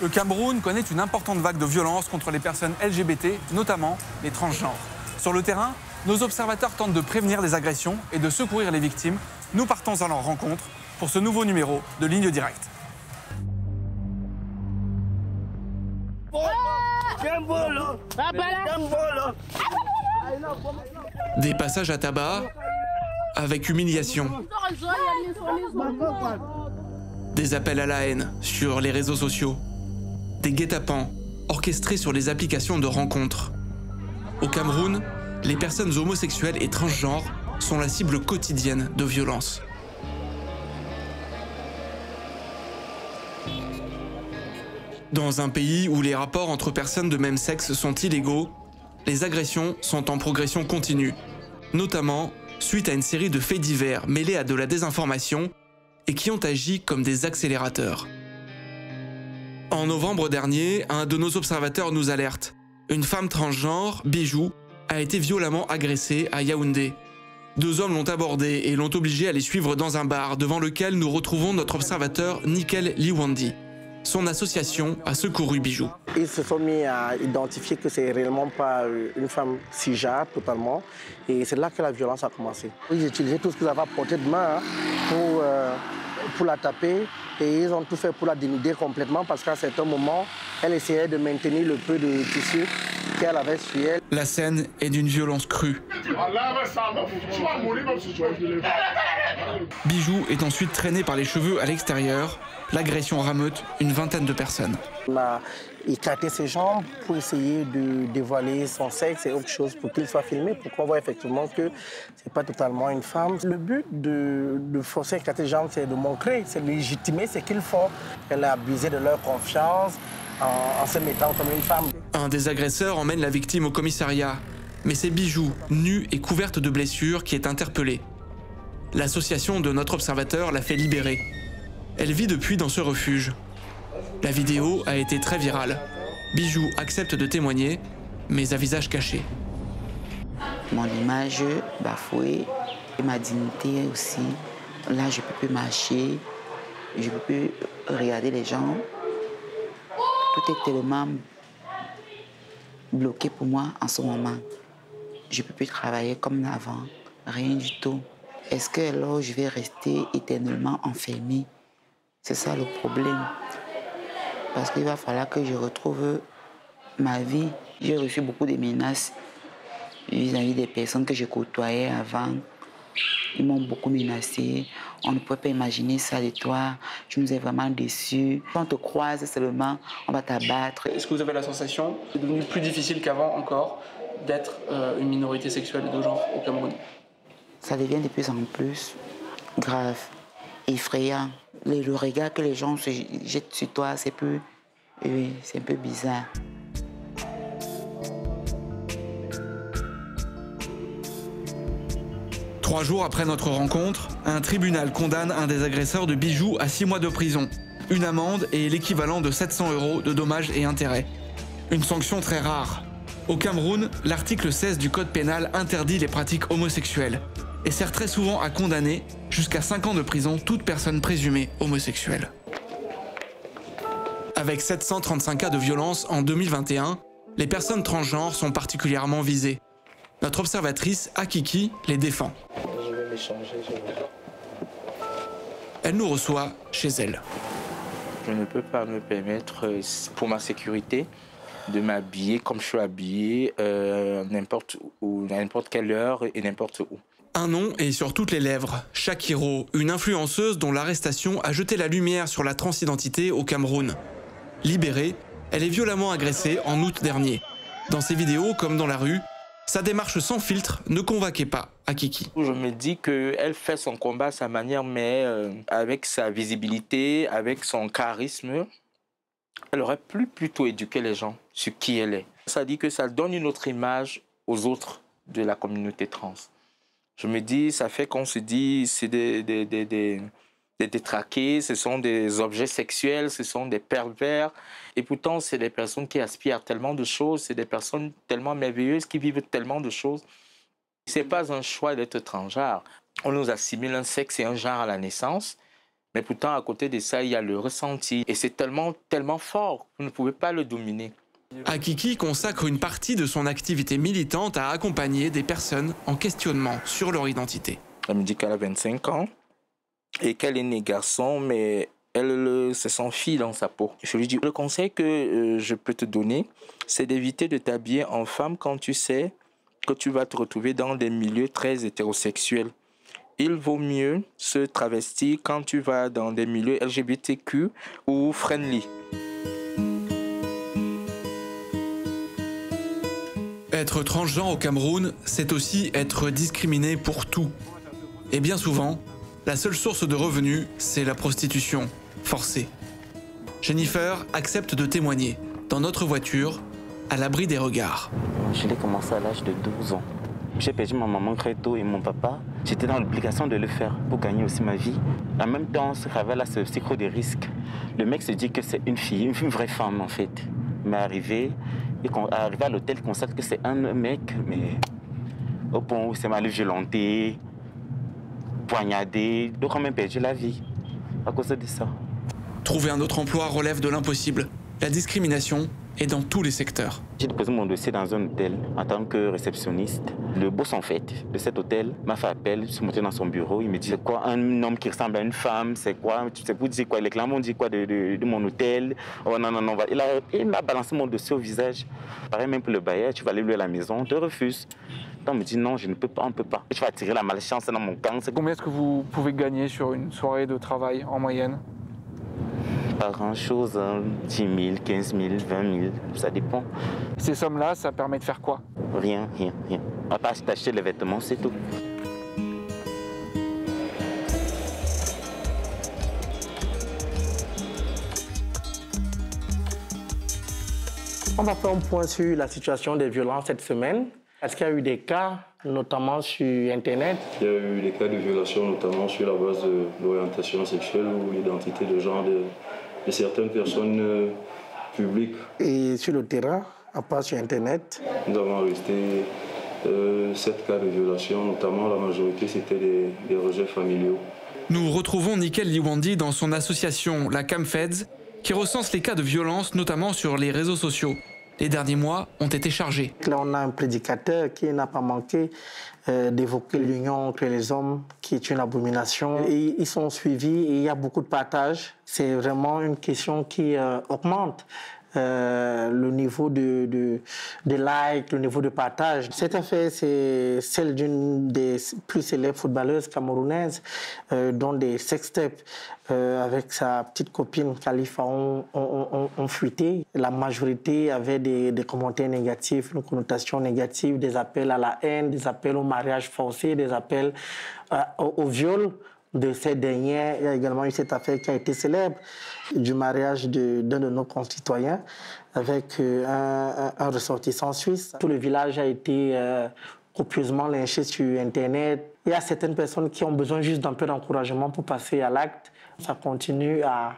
Le Cameroun connaît une importante vague de violence contre les personnes LGBT, notamment les transgenres. Sur le terrain, nos observateurs tentent de prévenir les agressions et de secourir les victimes. Nous partons à leur rencontre pour ce nouveau numéro de Ligne Directe. Des passages à tabac avec humiliation. Des appels à la haine sur les réseaux sociaux. Des guet-apens orchestrés sur les applications de rencontres. Au Cameroun, les personnes homosexuelles et transgenres sont la cible quotidienne de violences. Dans un pays où les rapports entre personnes de même sexe sont illégaux, les agressions sont en progression continue, notamment suite à une série de faits divers mêlés à de la désinformation et qui ont agi comme des accélérateurs. En novembre dernier, un de nos observateurs nous alerte. Une femme transgenre, Bijou, a été violemment agressée à Yaoundé. Deux hommes l'ont abordée et l'ont obligée à les suivre dans un bar devant lequel nous retrouvons notre observateur Nickel Liwandi. Son association a secouru Bijou. Ils se sont mis à identifier que c'est réellement pas une femme cisgenre totalement. Et c'est là que la violence a commencé. Ils utilisaient tout ce qu'ils avaient à portée de main hein, pour, euh, pour la taper. Et ils ont tout fait pour la dénuder complètement parce qu'à un certain moment, elle essayait de maintenir le peu de tissu qu'elle avait sur elle. La scène est d'une violence crue. Bijou est ensuite traîné par les cheveux à l'extérieur. L'agression rameute une vingtaine de personnes. On a écarté ses jambes pour essayer de dévoiler son sexe et autre chose pour qu'il soit filmé, pour qu'on voit effectivement que ce n'est pas totalement une femme. Le but de, de forcer écarter ses jambes, c'est de montrer, c'est de légitimer ce qu'ils font. Elle a abusé de leur confiance en, en se mettant comme une femme. Un des agresseurs emmène la victime au commissariat, mais c'est Bijou, nue et couverte de blessures, qui est interpellée. L'association de notre observateur l'a fait libérer. Elle vit depuis dans ce refuge. La vidéo a été très virale. Bijou accepte de témoigner, mais à visage caché. Mon image bafouée, et ma dignité aussi. Là, je ne peux plus marcher, je ne peux plus regarder les gens. Tout est tellement bloqué pour moi en ce moment. Je ne peux plus travailler comme avant, rien du tout. Est-ce que alors je vais rester éternellement enfermée C'est ça le problème. Parce qu'il va falloir que je retrouve ma vie. J'ai reçu beaucoup de menaces vis-à-vis des personnes que je côtoyais avant. Ils m'ont beaucoup menacé. On ne pouvait pas imaginer ça de toi. Tu nous es vraiment déçus. Quand on te croise seulement, on va t'abattre. Est-ce que vous avez la sensation c'est devenu plus difficile qu'avant encore d'être euh, une minorité sexuelle de genre au Cameroun? Ça devient de plus en plus grave, effrayant. Le, regard que les gens se jettent sur toi, c'est peu, oui, c'est un peu bizarre. Trois jours après notre rencontre, un tribunal condamne un des agresseurs de bijoux à six mois de prison, une amende et l'équivalent de 700 euros de dommages et intérêts. Une sanction très rare. Au Cameroun, l'article 16 du Code pénal interdit les pratiques homosexuelles et sert très souvent à condamner jusqu'à 5 ans de prison toute personne présumée homosexuelle. Avec 735 cas de violence en 2021, les personnes transgenres sont particulièrement visées. Notre observatrice Akiki les défend. Je vais m'échanger, je vais... Elle nous reçoit chez elle. Je ne peux pas me permettre, pour ma sécurité, de m'habiller comme je suis habillé, euh, n'importe où, à n'importe quelle heure et n'importe où. Un nom est sur toutes les lèvres, Shakiro, une influenceuse dont l'arrestation a jeté la lumière sur la transidentité au Cameroun. Libérée, elle est violemment agressée en août dernier. Dans ses vidéos comme dans la rue, sa démarche sans filtre ne convainquait pas Akiki. Je me dis qu'elle fait son combat à sa manière, mais euh, avec sa visibilité, avec son charisme, elle aurait pu plutôt éduquer les gens sur qui elle est. Ça dit que ça donne une autre image aux autres de la communauté trans. Je me dis, ça fait qu'on se dit, c'est des, des, détraqués, ce sont des objets sexuels, ce sont des pervers. Et pourtant, c'est des personnes qui aspirent à tellement de choses, c'est des personnes tellement merveilleuses qui vivent tellement de choses. Ce n'est pas un choix d'être transgenre. On nous assimile un sexe et un genre à la naissance. Mais pourtant, à côté de ça, il y a le ressenti. Et c'est tellement, tellement fort, vous ne pouvez pas le dominer. Akiki consacre une partie de son activité militante à accompagner des personnes en questionnement sur leur identité. Elle me dit qu'elle a 25 ans et qu'elle est née garçon, mais elle se sent fille dans sa peau. Je lui dis, le conseil que euh, je peux te donner, c'est d'éviter de t'habiller en femme quand tu sais que tu vas te retrouver dans des milieux très hétérosexuels. Il vaut mieux se travestir quand tu vas dans des milieux LGBTQ ou friendly. Être transgenre au Cameroun, c'est aussi être discriminé pour tout. Et bien souvent, la seule source de revenus, c'est la prostitution, forcée. Jennifer accepte de témoigner, dans notre voiture, à l'abri des regards. Je l'ai commencé à l'âge de 12 ans. J'ai perdu ma maman très tôt et mon papa. J'étais dans l'obligation de le faire pour gagner aussi ma vie. En même temps, ce travail-là, c'est aussi gros des risques. Le mec se dit que c'est une fille, une vraie femme en fait. Mais arrivé, et arrivé à l'hôtel, constate que c'est un mec, mais au point où c'est mal violenté, poignardé, donc quand même perdu la vie à cause de ça. Trouver un autre emploi relève de l'impossible. La discrimination est dans tous les secteurs. J'ai déposé mon dossier dans un hôtel en tant que réceptionniste. Le boss, en fait, de cet hôtel m'a fait appel, je suis monté dans son bureau. Il me dit C'est quoi un homme qui ressemble à une femme? C'est quoi? C'est pour dire quoi? Les clients m'ont dit quoi de, mon hôtel? Oh non, non, non. Il m'a balancé mon dossier au visage. Pareil, même pour le bailleur, tu vas aller louer à la maison, on te refuse. On me dit non, je ne peux pas, on ne peut pas. Je vais attirer la malchance dans mon camp. Combien est-ce que vous pouvez gagner sur une soirée de travail en moyenne? Pas grand-chose, 10 000, 15 000, 20 000, ça dépend. Ces sommes-là, ça permet de faire quoi? Rien, rien, rien. À part acheter les vêtements, c'est tout. On va faire un point sur la situation des violences cette semaine. Est-ce qu'il y a eu des cas, notamment sur Internet? Il y a eu des cas de violation, notamment sur la base de l'orientation sexuelle ou l'identité de genre de, de certaines personnes euh, publiques. Et sur le terrain, à part sur Internet? Nous avons arrêté euh, sept cas de violation, notamment la majorité c'était des, des, rejets familiaux. Nous retrouvons Nickel Liwandi dans son association, la CAMFEDS, qui recense les cas de violence, notamment sur les réseaux sociaux. Les derniers mois ont été chargés. Là, on a un prédicateur qui n'a pas manqué euh, d'évoquer l'union entre les hommes, qui est une abomination. Ils sont suivis et il y a beaucoup de partage. C'est vraiment une question qui euh, augmente. Euh, le niveau de, de, de le niveau de partage. Cette affaire, c'est celle d'une des plus célèbres footballeuses camerounaises, euh, dont des sextapes euh, avec sa petite copine Khalifa ont, ont, fuité. La majorité avait des, commentaires négatifs, une connotation négative, des appels à la haine, des appels au mariage forcé, des appels au, au viol de ces derniers. Il y a également eu cette affaire qui a été célèbre du mariage d'un de, nos concitoyens avec euh, un, ressortissant suisse. Tout le village a été euh, copieusement lynché sur Internet. Il y a certaines personnes qui ont besoin juste d'un peu d'encouragement pour passer à l'acte. Ça continue à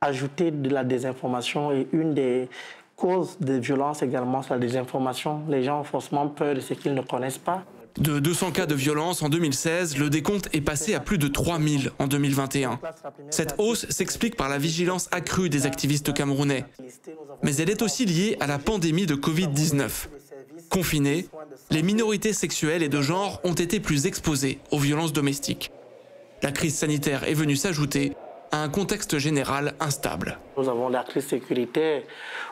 ajouter de la désinformation et une des causes de violence également, c'est la désinformation. Les gens ont forcément peur de ce qu'ils ne connaissent pas. De 200 cas de violence en 2016, le décompte est passé à plus de 3000 en 2021. Cette hausse s'explique par la vigilance accrue des activistes camerounais. Mais elle est aussi liée à la pandémie de Covid-19. Confinés, les minorités sexuelles et de genre ont été plus exposées aux violences domestiques. La crise sanitaire est venue s'ajouter à un contexte général instable. Nous avons la crise sécuritaire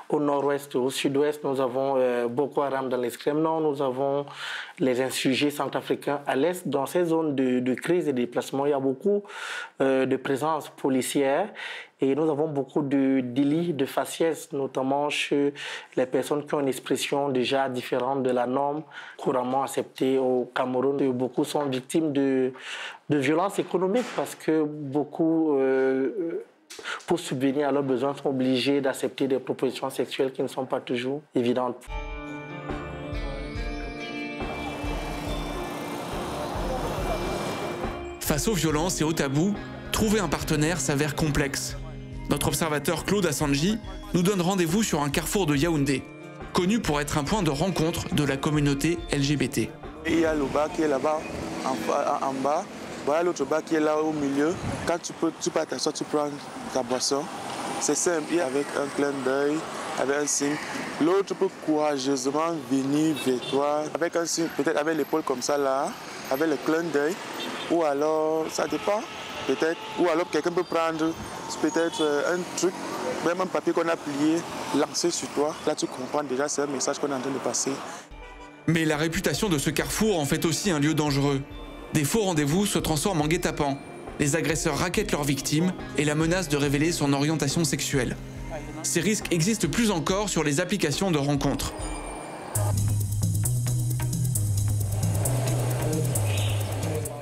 au nord-ouest, au sud-ouest. Nous avons euh, Boko Haram dans l'extrême nord. Nous avons les insurgés centrafricains à l'est. Dans ces zones de, crise et de déplacement, il y a beaucoup euh, de présence policière. Et nous avons beaucoup de délits de faciès, notamment chez les personnes qui ont une expression déjà différente de la norme couramment acceptée au Cameroun. Beaucoup sont victimes de, de violences économiques parce que beaucoup, euh, pour subvenir à leurs besoins, sont obligés d'accepter des propositions sexuelles qui ne sont pas toujours évidentes. Face aux violences et aux tabous, trouver un partenaire s'avère complexe. Notre observateur Claude Assanji nous donne rendez-vous sur un carrefour de Yaoundé, connu pour être un point de rencontre de la communauté LGBT. Il y a le bas qui est là-bas, en, bas, Voilà l'autre bar qui est là au milieu. Quand tu peux, tu peux t'asseoir, tu prends ta boisson. C'est simple, avec un clin d'œil, avec un signe. L'autre peut courageusement venir vers toi, avec un signe, peut-être avec l'épaule comme ça là, avec le clin d'œil. Ou alors, ça dépend, Ou alors quelqu'un peut prendre peut-être euh, un truc, même un papier qu'on a plié, lancer sur toi. Là, tu comprends déjà, c'est un message qu'on est en train de passer. Mais la réputation de ce carrefour en fait aussi un lieu dangereux. Des faux rendez-vous se transforment en guet-apens. Les agresseurs raquettent leurs victimes et la menace de révéler son orientation sexuelle. Ces risques existent plus encore sur les applications de rencontres.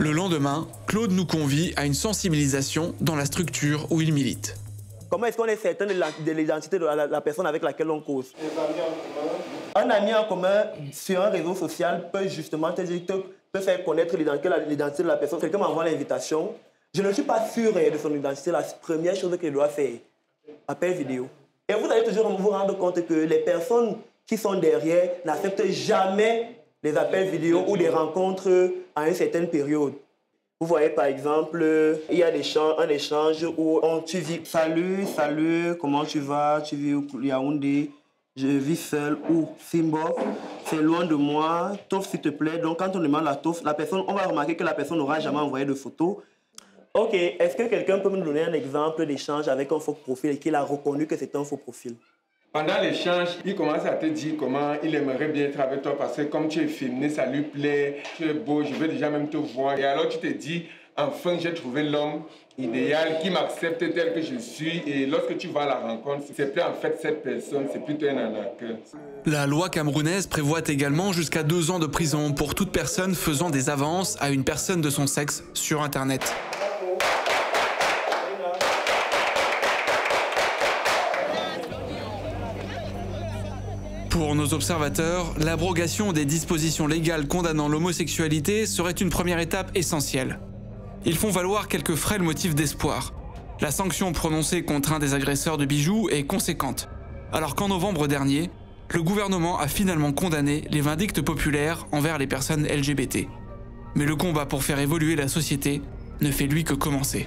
Le lendemain, Claude nous convie à une sensibilisation dans la structure où il milite. Comment est-ce qu'on est certain de l'identité de la, personne avec laquelle on cause? Un ami en commun sur un réseau social peut justement te, peut faire connaître l'identité de la personne. Quelqu'un m'envoie l'invitation. Je ne suis pas sûr de son identité. La première chose qu'il doit faire, appel vidéo. Et vous allez toujours vous rendre compte que les personnes qui sont derrière n'acceptent jamais les appels vidéo ou des rencontres à une certaine période. Vous voyez par exemple, il y a un échange où on, tu vis Salut, salut, comment tu vas? Tu vis au Yaoundé Je vis seul ou Simbo C'est loin de moi. Tof, s'il te plaît. Donc quand on demande la Tof, la personne, on va remarquer que la personne n'aura jamais envoyé de photo. Ok, est-ce que quelqu'un peut me donner un exemple d'échange avec un faux profil et qu'il a reconnu que c'est un faux profil? Pendant l'échange, il commence à te dire comment il aimerait bien être avec toi parce que comme tu es féminin, ça lui plaît, tu es beau, je veux déjà même te voir. Et alors tu te dis, enfin j'ai trouvé l'homme idéal qui m'accepte tel que je suis. Et lorsque tu vas à la rencontre, c'est plus en fait cette personne, c'est plutôt un arnaqueur. La loi camerounaise prévoit également jusqu'à deux ans de prison pour toute personne faisant des avances à une personne de son sexe sur Internet. Pour nos observateurs, l'abrogation des dispositions légales condamnant l'homosexualité serait une première étape essentielle. Ils font valoir quelques frêles motifs d'espoir. La sanction prononcée contre un des agresseurs de bijoux est conséquente, alors qu'en novembre dernier, le gouvernement a finalement condamné les vindictes populaires envers les personnes LGBT. Mais le combat pour faire évoluer la société ne fait lui que commencer.